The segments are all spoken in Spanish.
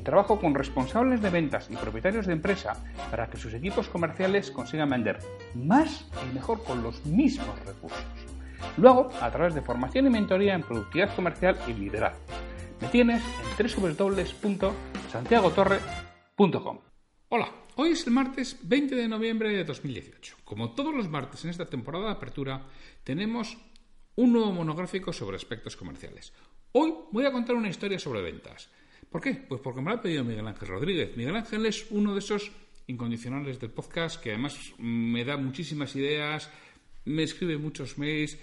trabajo con responsables de ventas y propietarios de empresa para que sus equipos comerciales consigan vender más y mejor con los mismos recursos. Luego, a través de formación y mentoría en productividad comercial y liderazgo. Me tienes en www.santiagotorre.com. Hola, hoy es el martes 20 de noviembre de 2018. Como todos los martes en esta temporada de apertura, tenemos un nuevo monográfico sobre aspectos comerciales. Hoy voy a contar una historia sobre ventas. ¿Por qué? Pues porque me lo ha pedido Miguel Ángel Rodríguez. Miguel Ángel es uno de esos incondicionales del podcast que además me da muchísimas ideas, me escribe muchos mails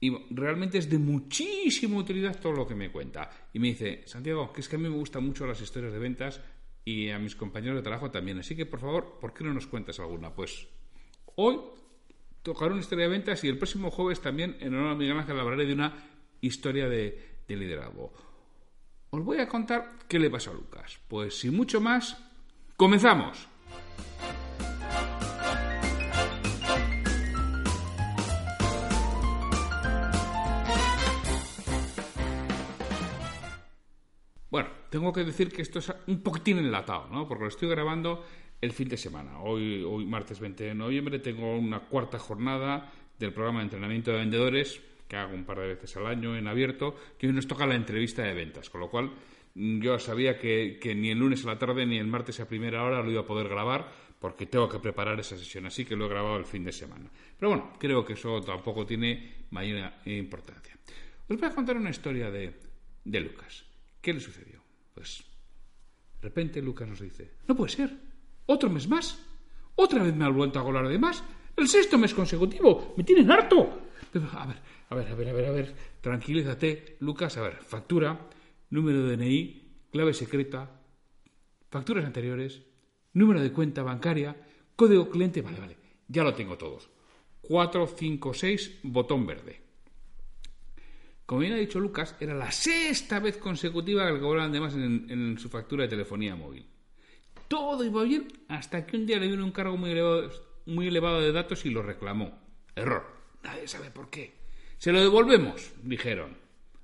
y realmente es de muchísima utilidad todo lo que me cuenta. Y me dice, Santiago, que es que a mí me gustan mucho las historias de ventas y a mis compañeros de trabajo también. Así que, por favor, ¿por qué no nos cuentas alguna? Pues hoy tocaré una historia de ventas y el próximo jueves también, en honor a Miguel Ángel, hablaré de una historia de, de liderazgo. Os voy a contar qué le pasó a Lucas. Pues sin mucho más, comenzamos. Bueno, tengo que decir que esto es un poquitín enlatado, ¿no? Porque lo estoy grabando el fin de semana. Hoy, hoy martes 20 de noviembre, tengo una cuarta jornada del programa de entrenamiento de vendedores que hago un par de veces al año en abierto, que hoy nos toca la entrevista de ventas, con lo cual mm, yo sabía que, ni el lunes a la tarde ni el martes a primera hora lo iba a poder grabar porque tengo que preparar esa sesión, así que lo he grabado el fin de semana. Pero bueno, creo que eso tampoco tiene mayor importancia. Os voy a contar una historia de, de Lucas. ¿Qué le sucedió? Pues de repente Lucas nos dice, no puede ser, otro mes más, otra vez me ha vuelto a golar de más, el sexto mes consecutivo, me tienen harto. a ver, a ver, a ver, a ver, a ver, tranquilízate, Lucas, a ver, factura, número de DNI, clave secreta, facturas anteriores, número de cuenta bancaria, código cliente, vale, vale, ya lo tengo todos. 4, 5, 6, botón verde. Como bien ha dicho Lucas, era la sexta vez consecutiva que cobraban de más en, en, su factura de telefonía móvil. Todo iba bien hasta que un día le vino un cargo muy elevado, muy elevado de datos y lo reclamó. Error. Nadie sabe por qué. Se lo devolvemos, dijeron.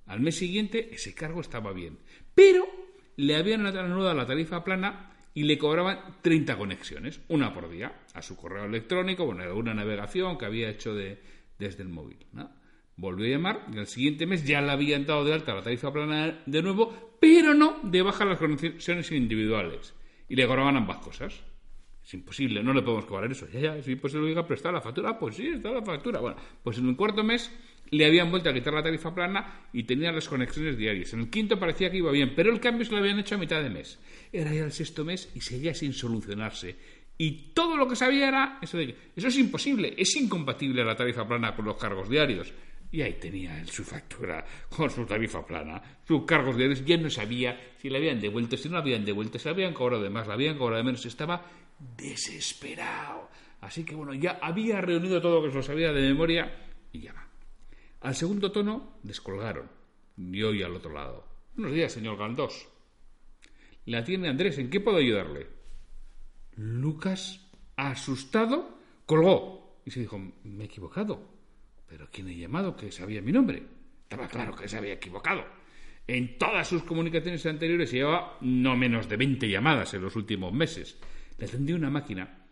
Al mes siguiente ese cargo estaba bien, pero le habían anulado la tarifa plana y le cobraban 30 conexiones, una por día, a su correo electrónico, bueno, alguna navegación que había hecho de, desde el móvil. Volvió a llamar y al siguiente mes ya le habían dado de alta la tarifa plana de nuevo, pero no de baja las conexiones individuales. Y le cobraban ambas cosas. Es imposible, no le podemos cobrar eso. Ya, ya, es imposible. Pero está la factura. Ah, pues sí, está la factura. Bueno, pues en el cuarto mes le habían vuelto a quitar la tarifa plana y tenía las conexiones diarias. En el quinto parecía que iba bien, pero el cambio se lo habían hecho a mitad de mes. Era ya el sexto mes y seguía sin solucionarse. Y todo lo que sabía era eso de que eso es imposible, es incompatible la tarifa plana con los cargos diarios. Y ahí tenía su factura con su tarifa plana, sus cargos diarios. Ya no sabía si le habían devuelto, si no habían devuelto, si habían cobrado de más, le habían cobrado de menos. Estaba desesperado. Así que bueno, ya había reunido todo lo que se lo sabía de memoria y ya va. Al segundo tono descolgaron. Y hoy al otro lado. Buenos días, señor Galdós. La tiene Andrés. ¿En qué puedo ayudarle? Lucas, asustado, colgó y se dijo, me he equivocado. ¿Pero quién ha llamado que sabía mi nombre? Estaba claro que se había equivocado. En todas sus comunicaciones anteriores llevaba no menos de 20 llamadas en los últimos meses. Le atendió una máquina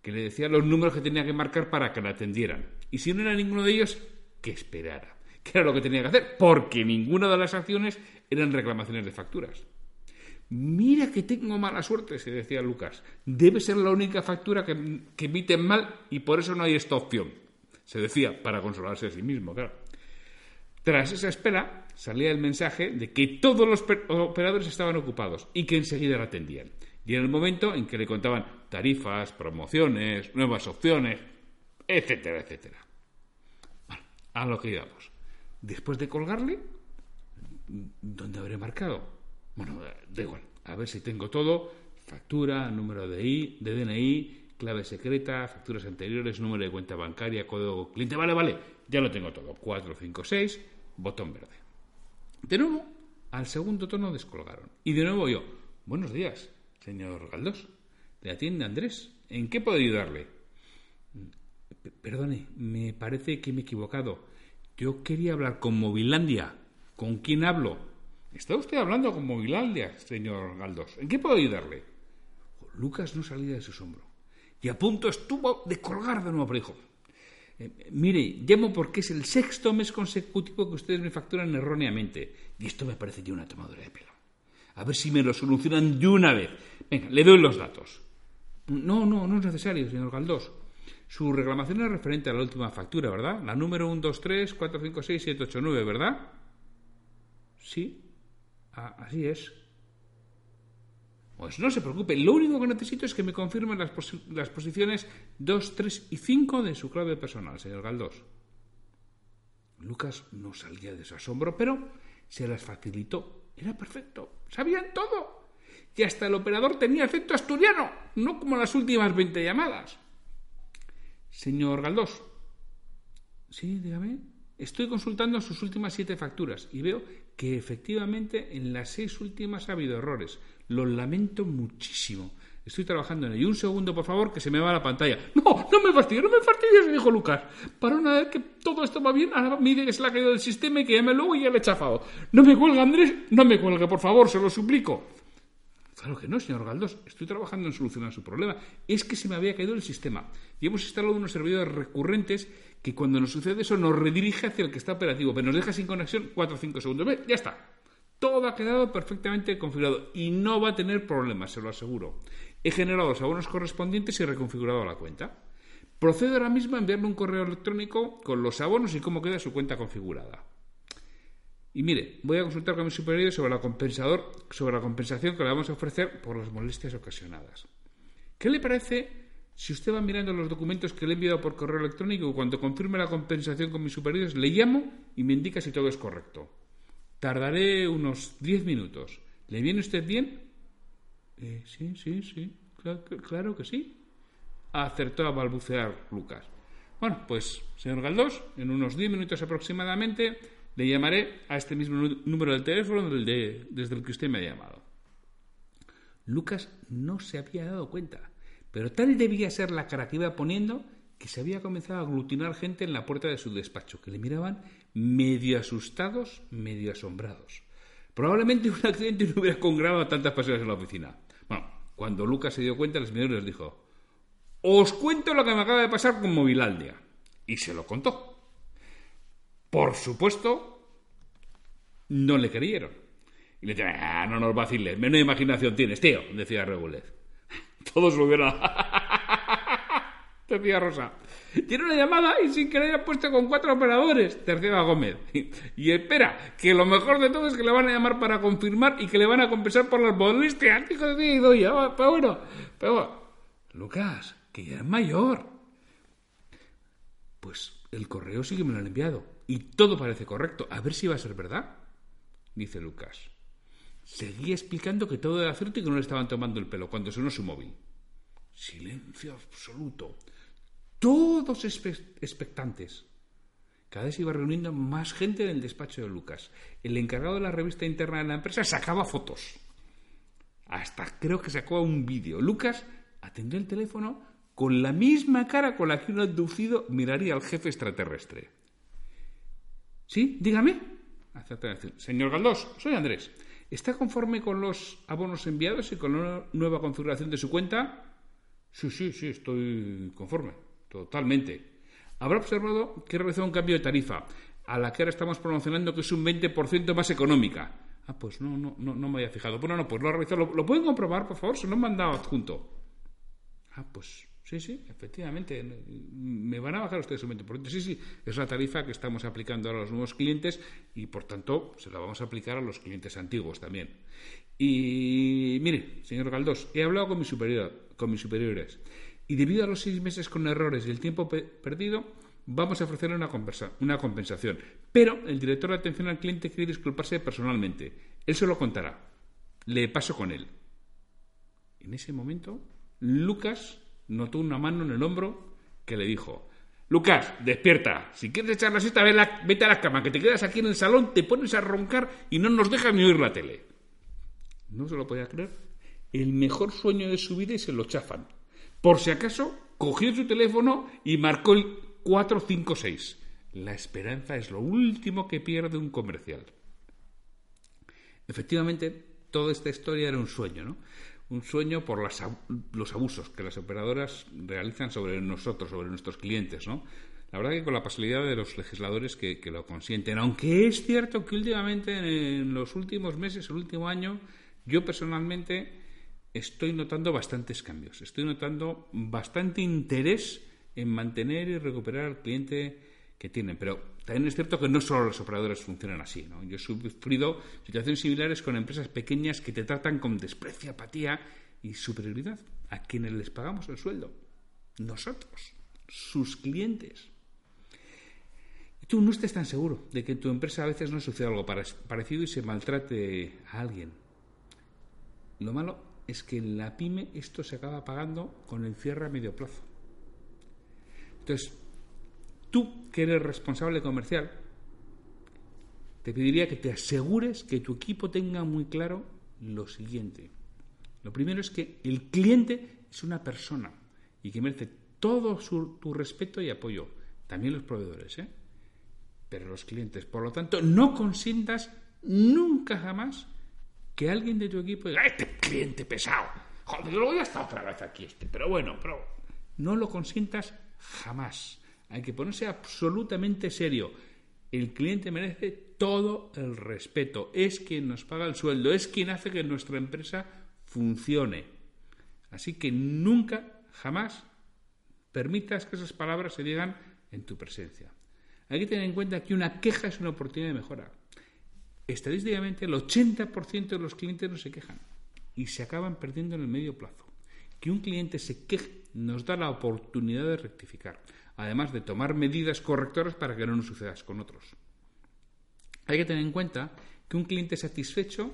que le decía los números que tenía que marcar para que la atendieran. Y si no era ninguno de ellos, que esperara. ¿Qué era lo que tenía que hacer? Porque ninguna de las acciones eran reclamaciones de facturas. Mira que tengo mala suerte, se decía Lucas. Debe ser la única factura que, que emiten mal y por eso no hay esta opción. Se decía, para consolarse a sí mismo, claro. Tras esa espera, salía el mensaje de que todos los operadores estaban ocupados y que enseguida la atendían. Y en el momento en que le contaban tarifas, promociones, nuevas opciones, etcétera, etcétera a lo que íbamos. Después de colgarle, ¿dónde habré marcado? Bueno, da igual. A ver si tengo todo. Factura, número de, I, de DNI, clave secreta, facturas anteriores, número de cuenta bancaria, código cliente. Vale, vale, ya lo tengo todo. 4, 5, 6, botón verde. De nuevo, al segundo tono descolgaron. Y de nuevo yo, buenos días, señor Galdós. Le atiende Andrés. ¿En qué puedo ayudarle? Perdone, me parece que me he equivocado. Yo quería hablar con Movilandia. ¿Con quién hablo? Está usted hablando con Movilandia, señor Galdós. ¿En qué puedo ayudarle? Lucas no salía de su asombro. Y a punto estuvo de colgar de nuevo, pero dijo, eh, mire, llamo porque es el sexto mes consecutivo que ustedes me facturan erróneamente. Y esto me parece ya una tomadura de pelo. A ver si me lo solucionan de una vez. Venga, le doy los datos. No, no, no es necesario, señor Galdós. Su reclamación es referente a la última factura, ¿verdad? La número 123456789, ¿verdad? Sí, así es. Pues no se preocupe, lo único que necesito es que me confirmen las, las posiciones 2, 3 y 5 de su clave personal, señor Galdós. Lucas no salía de su asombro, pero se las facilitó. Era perfecto. Sabían todo. Y hasta el operador tenía efecto asturiano, no como las últimas 20 llamadas. Señor Galdós. Sí, dígame. Estoy consultando sus últimas siete facturas y veo que efectivamente en las seis últimas ha habido errores. Lo lamento muchísimo. Estoy trabajando en ello. Un segundo, por favor, que se me va la pantalla. No, no me fastidies, no me fastidies, dijo Lucas. Para una vez que todo esto va bien, ahora mide que se le ha caído del sistema y que llame luego y ya le he chafado. No me cuelga, Andrés, no me cuelgue, por favor, se lo suplico. Claro que no, señor Galdós. Estoy trabajando en solucionar su problema. Es que se me había caído el sistema. Y hemos instalado unos servidores recurrentes que cuando nos sucede eso nos redirige hacia el que está operativo, pero nos deja sin conexión 4 o 5 segundos. ¿Ve? Ya está. Todo ha quedado perfectamente configurado y no va a tener problemas, se lo aseguro. He generado los abonos correspondientes y reconfigurado la cuenta. Procedo ahora mismo a enviarle un correo electrónico con los abonos y cómo queda su cuenta configurada. Y mire, voy a consultar con mi superior sobre la, compensación que le vamos a ofrecer por las molestias ocasionadas. ¿Qué le parece si usted va mirando los documentos que le he enviado por correo electrónico y cuando confirme la compensación con mis superiores le llamo y me indica si todo es correcto? Tardaré unos 10 minutos. ¿Le viene usted bien? Eh, sí, sí, sí. Claro, que sí. Acertó a balbucear Lucas. Bueno, pues, señor Galdós, en unos 10 minutos aproximadamente le llamaré a este mismo número de teléfono desde el que usted me ha llamado. Lucas no se había dado cuenta, pero tal debía ser la cara que iba poniendo que se había comenzado a aglutinar gente en la puerta de su despacho, que le miraban medio asustados, medio asombrados. Probablemente un accidente no hubiera congrado a tantas personas en la oficina. Bueno, cuando Lucas se dio cuenta, el señor les dijo, os cuento lo que me acaba de pasar con Movilaldia. Y se lo contó. Por supuesto, no le creyeron. Y le decían, ah, no nos vaciles, menos imaginación tienes, tío, decía Regulez. Todos lo hubieran... decía Rosa. Tiene una llamada y sin querer ha puesto con cuatro operadores, tercera Gómez. Y espera, que lo mejor de todo es que le van a llamar para confirmar y que le van a compensar por las molestias. Hijo de pero bueno, pero... Lucas, que ya es mayor. Pues el correo sí que me lo han enviado y todo parece correcto. A ver si va a ser verdad, dice Lucas. Seguía explicando que todo era cierto y que no le estaban tomando el pelo cuando sonó su móvil. Silencio absoluto. Todos expectantes. Cada vez iba reuniendo más gente en el despacho de Lucas. El encargado de la revista interna de la empresa sacaba fotos. Hasta creo que sacó un vídeo. Lucas atendió el teléfono con la misma cara con la que un abducido miraría al jefe extraterrestre. Sí, dígame. Señor Galdós, soy Andrés. ¿Está conforme con los abonos enviados y con la nueva configuración de su cuenta? Sí, sí, sí, estoy conforme, totalmente. Habrá observado que he realizado un cambio de tarifa, a la que ahora estamos promocionando que es un 20% más económica. Ah, pues no, no, no, no me había fijado. Bueno, no, pues lo he realizado. ¿Lo, ¿Lo, pueden comprobar, por favor? Se lo han mandado adjunto. Ah, pues Sí, sí, efectivamente. Me van a bajar ustedes un 20%. Sí, sí, es la tarifa que estamos aplicando ahora a los nuevos clientes y, por tanto, se la vamos a aplicar a los clientes antiguos también. Y mire, señor Galdós, he hablado con, mi superior, con mis superiores y debido a los seis meses con errores y el tiempo perdido, vamos a ofrecerle una, una compensación. Pero el director de atención al cliente quiere disculparse personalmente. Él se lo contará. Le paso con él. En ese momento, Lucas notó una mano en el hombro que le dijo, Lucas, despierta. Si quieres echar la siesta, vete a la cama, que te quedas aquí en el salón, te pones a roncar y no nos dejas ni oír la tele. No se lo podía creer. El mejor sueño de su vida y se lo chafan. Por si acaso, cogió su teléfono y marcó el 456. La esperanza es lo último que pierde un comercial. Efectivamente, toda esta historia era un sueño, ¿no? Un sueño por los abusos que las operadoras realizan sobre nosotros, sobre nuestros clientes, ¿no? La verdad que con la pasibilidad de los legisladores que, lo consienten. Aunque es cierto que últimamente, en los últimos meses, el último año, yo personalmente estoy notando bastantes cambios. Estoy notando bastante interés en mantener y recuperar al cliente que tienen. Pero también es cierto que no solo los operadores funcionan así. ¿no? Yo he sufrido situaciones similares con empresas pequeñas que te tratan con desprecio, apatía y superioridad a quienes les pagamos el sueldo. Nosotros, sus clientes. Tú no estés tan seguro de que en tu empresa a veces no suceda algo parecido y se maltrate a alguien. Lo malo es que en la pyme esto se acaba pagando con el cierre a medio plazo. Entonces, tú que eres responsable comercial, te pediría que te asegures que tu equipo tenga muy claro lo siguiente. Lo primero es que el cliente es una persona y que merece todo tu respeto y apoyo. También los proveedores, ¿eh? Pero los clientes. Por lo tanto, no consientas nunca jamás que alguien de tu equipo diga, este cliente pesado, joder, lo voy a estar otra vez aquí este, pero bueno, pero no lo consientas jamás. Hay que ponerse absolutamente serio. El cliente merece todo el respeto. Es quien nos paga el sueldo, es quien hace que nuestra empresa funcione. Así que nunca, jamás permitas que esas palabras se digan en tu presencia. Hay que tener en cuenta que una queja es una oportunidad de mejora. Estadísticamente, el 80% de los clientes no se quejan y se acaban perdiendo en el medio plazo. Que un cliente se queje nos da la oportunidad de rectificar, además de tomar medidas correctoras para que no nos suceda con otros. Hay que tener en cuenta que un cliente satisfecho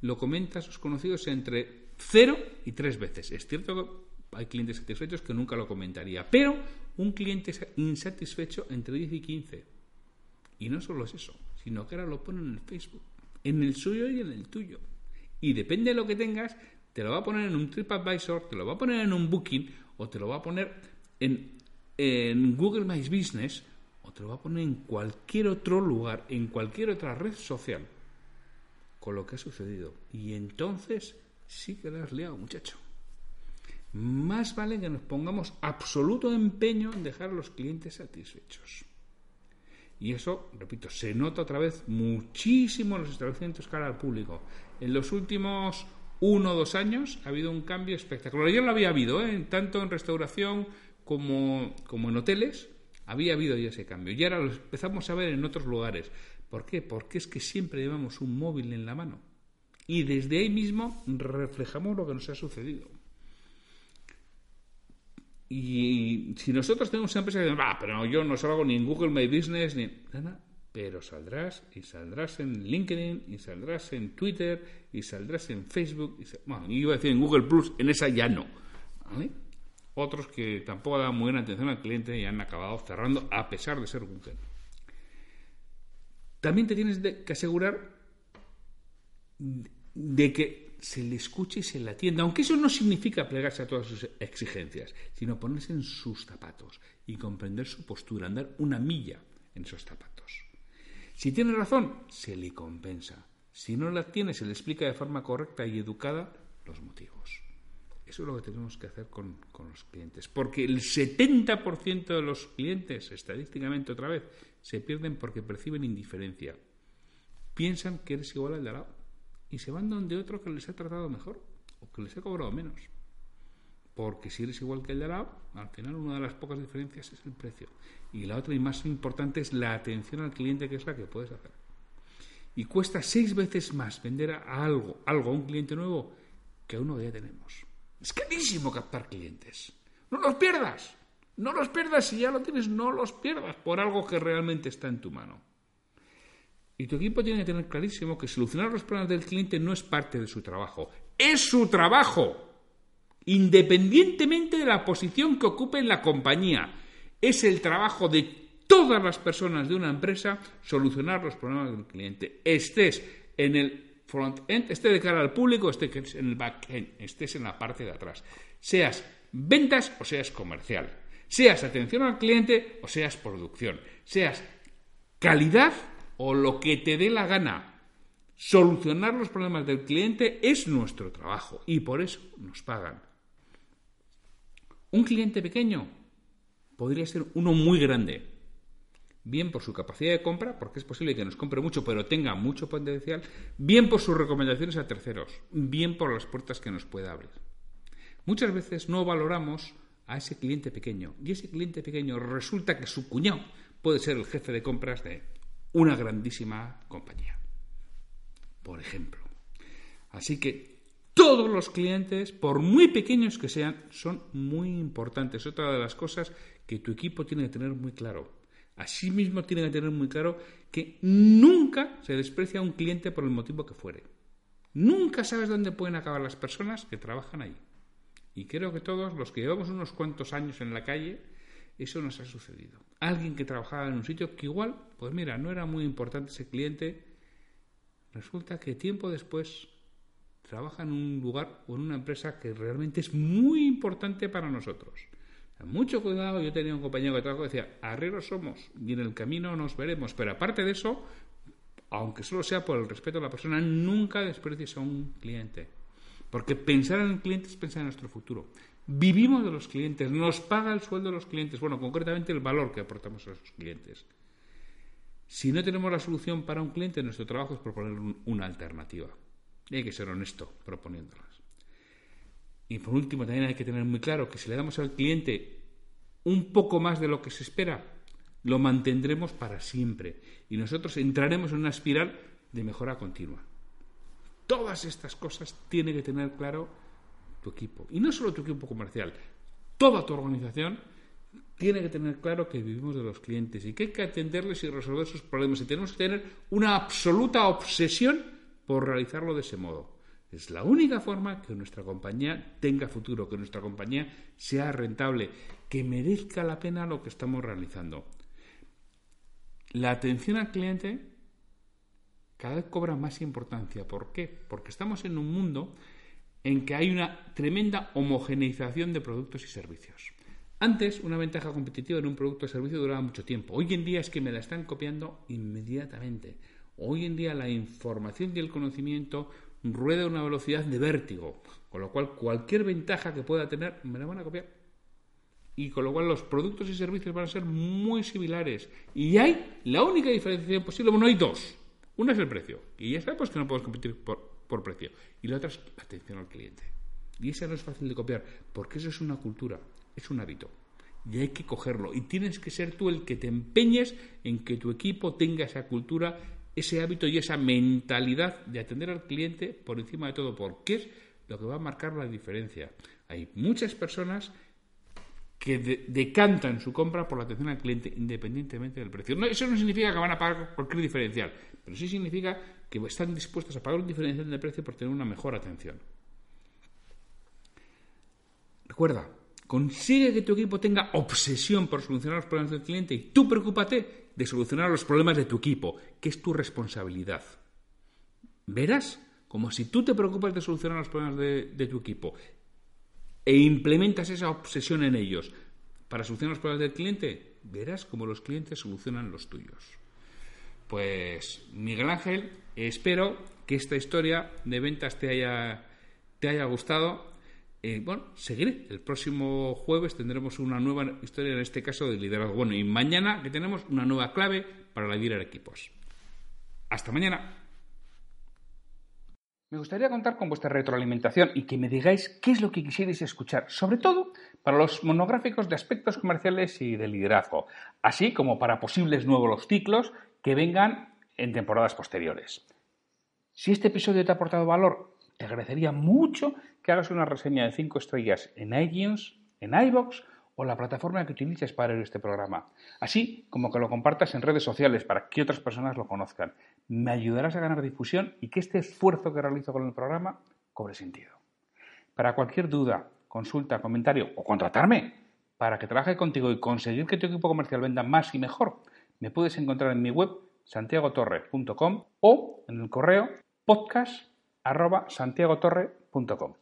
lo comenta a sus conocidos entre cero y tres veces. Es cierto que hay clientes satisfechos que nunca lo comentaría, pero un cliente insatisfecho entre 10 y 15. Y no solo es eso, sino que ahora lo pone en el Facebook, en el suyo y en el tuyo. Y depende de lo que tengas, te lo va a poner en un TripAdvisor, te lo va a poner en un Booking o te lo va a poner en, en Google My Business o te lo va a poner en cualquier otro lugar, en cualquier otra red social, con lo que ha sucedido. Y entonces sí que lo has liado, muchacho. Más vale que nos pongamos absoluto empeño en dejar a los clientes satisfechos. Y eso, repito, se nota otra vez muchísimo en los establecimientos cara al público. En los últimos uno o dos años ha habido un cambio espectacular. Ya lo había habido, ¿eh? tanto en restauración como, en hoteles, había habido ya ese cambio. Y ahora lo empezamos a ver en otros lugares. ¿Por qué? Porque es que siempre llevamos un móvil en la mano. Y desde ahí mismo reflejamos lo que nos ha sucedido. Y si nosotros tenemos una empresa que dice, ah, pero yo no salgo ni en Google My Business, ni... Nada, pero saldrás y saldrás en LinkedIn y saldrás en Twitter y saldrás en Facebook y iba a decir en Google Plus, en esa ya no. Otros que tampoco dan muy buena atención al cliente y han acabado cerrando a pesar de ser Google. También te tienes que asegurar de que se le escuche y se le atienda, aunque eso no significa plegarse a todas sus exigencias, sino ponerse en sus zapatos y comprender su postura, andar una milla en esos zapatos. Si tiene razón, se le compensa. Si no la tiene, se le explica de forma correcta y educada los motivos. Eso es lo que tenemos que hacer con, los clientes. Porque el 70% de los clientes, estadísticamente otra vez, se pierden porque perciben indiferencia. Piensan que eres igual al de al lado. Y se van donde otro que les ha tratado mejor o que les ha cobrado menos. Porque si eres igual que el de al lado, al final una de las pocas diferencias es el precio. Y la otra y más importante es la atención al cliente, que es la que puedes hacer. Y cuesta seis veces más vender a algo, algo a un cliente nuevo que a uno que ya tenemos. Es carísimo captar clientes. No los pierdas. No los pierdas. Si ya lo tienes, no los pierdas por algo que realmente está en tu mano. Y tu equipo tiene que tener clarísimo que solucionar los problemas del cliente no es parte de su trabajo. Es su trabajo. independientemente de la posición que ocupe en la compañía. Es el trabajo de todas las personas de una empresa solucionar los problemas del cliente. Estés en el front-end, estés de cara al público, estés en el back-end, estés en la parte de atrás. Seas ventas o seas comercial. Seas atención al cliente o seas producción. Seas calidad o lo que te dé la gana. Solucionar los problemas del cliente es nuestro trabajo y por eso nos pagan. Un cliente pequeño podría ser uno muy grande, bien por su capacidad de compra, porque es posible que nos compre mucho, pero tenga mucho potencial, bien por sus recomendaciones a terceros, bien por las puertas que nos pueda abrir. Muchas veces no valoramos a ese cliente pequeño y ese cliente pequeño resulta que su cuñado puede ser el jefe de compras de una grandísima compañía, por ejemplo. Así que todos los clientes, por muy pequeños que sean, son muy importantes. Otra de las cosas que tu equipo tiene que tener muy claro. Asimismo, tiene que tener muy claro que nunca se desprecia a un cliente por el motivo que fuere. Nunca sabes dónde pueden acabar las personas que trabajan ahí. Y creo que todos los que llevamos unos cuantos años en la calle, eso nos ha sucedido. Alguien que trabajaba en un sitio que igual, pues mira, no era muy importante ese cliente, resulta que tiempo después trabaja en un lugar o en una empresa que realmente es muy importante para nosotros. Mucho cuidado, yo tenía un compañero de trabajo que decía, arrieros somos y en el camino nos veremos, pero aparte de eso, aunque solo sea por el respeto a la persona, nunca desprecies a un cliente. Porque pensar en el cliente es pensar en nuestro futuro. Vivimos de los clientes, nos paga el sueldo de los clientes, bueno, concretamente el valor que aportamos a esos clientes. Si no tenemos la solución para un cliente, nuestro trabajo es proponer una alternativa. Y hay que ser honesto proponiéndolas. Y por último, también hay que tener muy claro que si le damos al cliente un poco más de lo que se espera, lo mantendremos para siempre. Y nosotros entraremos en una espiral de mejora continua. Todas estas cosas tiene que tener claro tu equipo. Y no solo tu equipo comercial, toda tu organización tiene que tener claro que vivimos de los clientes y que hay que atenderles y resolver sus problemas. Y tenemos que tener una absoluta obsesión por realizarlo de ese modo. Es la única forma que nuestra compañía tenga futuro, que nuestra compañía sea rentable, que merezca la pena lo que estamos realizando. La atención al cliente cada vez cobra más importancia. ¿Por qué? Porque estamos en un mundo en que hay una tremenda homogeneización de productos y servicios. Antes, una ventaja competitiva en un producto o servicio duraba mucho tiempo. Hoy en día es que me la están copiando inmediatamente. Hoy en día la información y el conocimiento rueda a una velocidad de vértigo, con lo cual cualquier ventaja que pueda tener me la van a copiar. Y con lo cual los productos y servicios van a ser muy similares. Y hay la única diferenciación posible, bueno, hay dos. Una es el precio, y ya sabemos que no podemos competir por, por precio. Y la otra es atención al cliente. Y esa no es fácil de copiar, porque eso es una cultura, es un hábito. Y hay que cogerlo. Y tienes que ser tú el que te empeñes en que tu equipo tenga esa cultura ese hábito y esa mentalidad de atender al cliente por encima de todo, porque es lo que va a marcar la diferencia. Hay muchas personas que decantan su compra por la atención al cliente independientemente del precio. Eso no significa que van a pagar cualquier diferencial, pero sí significa que están dispuestos a pagar un diferencial de precio por tener una mejor atención. Recuerda, consigue que tu equipo tenga obsesión por solucionar los problemas del cliente y tú preocúpate de solucionar los problemas de tu equipo, que es tu responsabilidad. Verás como si tú te preocupas de solucionar los problemas de, tu equipo e implementas esa obsesión en ellos para solucionar los problemas del cliente, verás como los clientes solucionan los tuyos. Pues Miguel Ángel, espero que esta historia de ventas te haya, te haya gustado eh, bueno, seguiré. El próximo jueves tendremos una nueva historia, en este caso de liderazgo. Bueno, y mañana que tenemos una nueva clave para liderar equipos. Hasta mañana. Me gustaría contar con vuestra retroalimentación y que me digáis qué es lo que quisierais escuchar, sobre todo para los monográficos de aspectos comerciales y de liderazgo, así como para posibles nuevos ciclos que vengan en temporadas posteriores. Si este episodio te ha aportado valor, te agradecería mucho que hagas una reseña de 5 estrellas en iTunes, en iBox o la plataforma que utilices para ver este programa. Así como que lo compartas en redes sociales para que otras personas lo conozcan. Me ayudarás a ganar difusión y que este esfuerzo que realizo con el programa cobre sentido. Para cualquier duda, consulta, comentario o contratarme para que trabaje contigo y conseguir que tu equipo comercial venda más y mejor, me puedes encontrar en mi web santiagotorre.com o en el correo podcast.santiagotorre.com.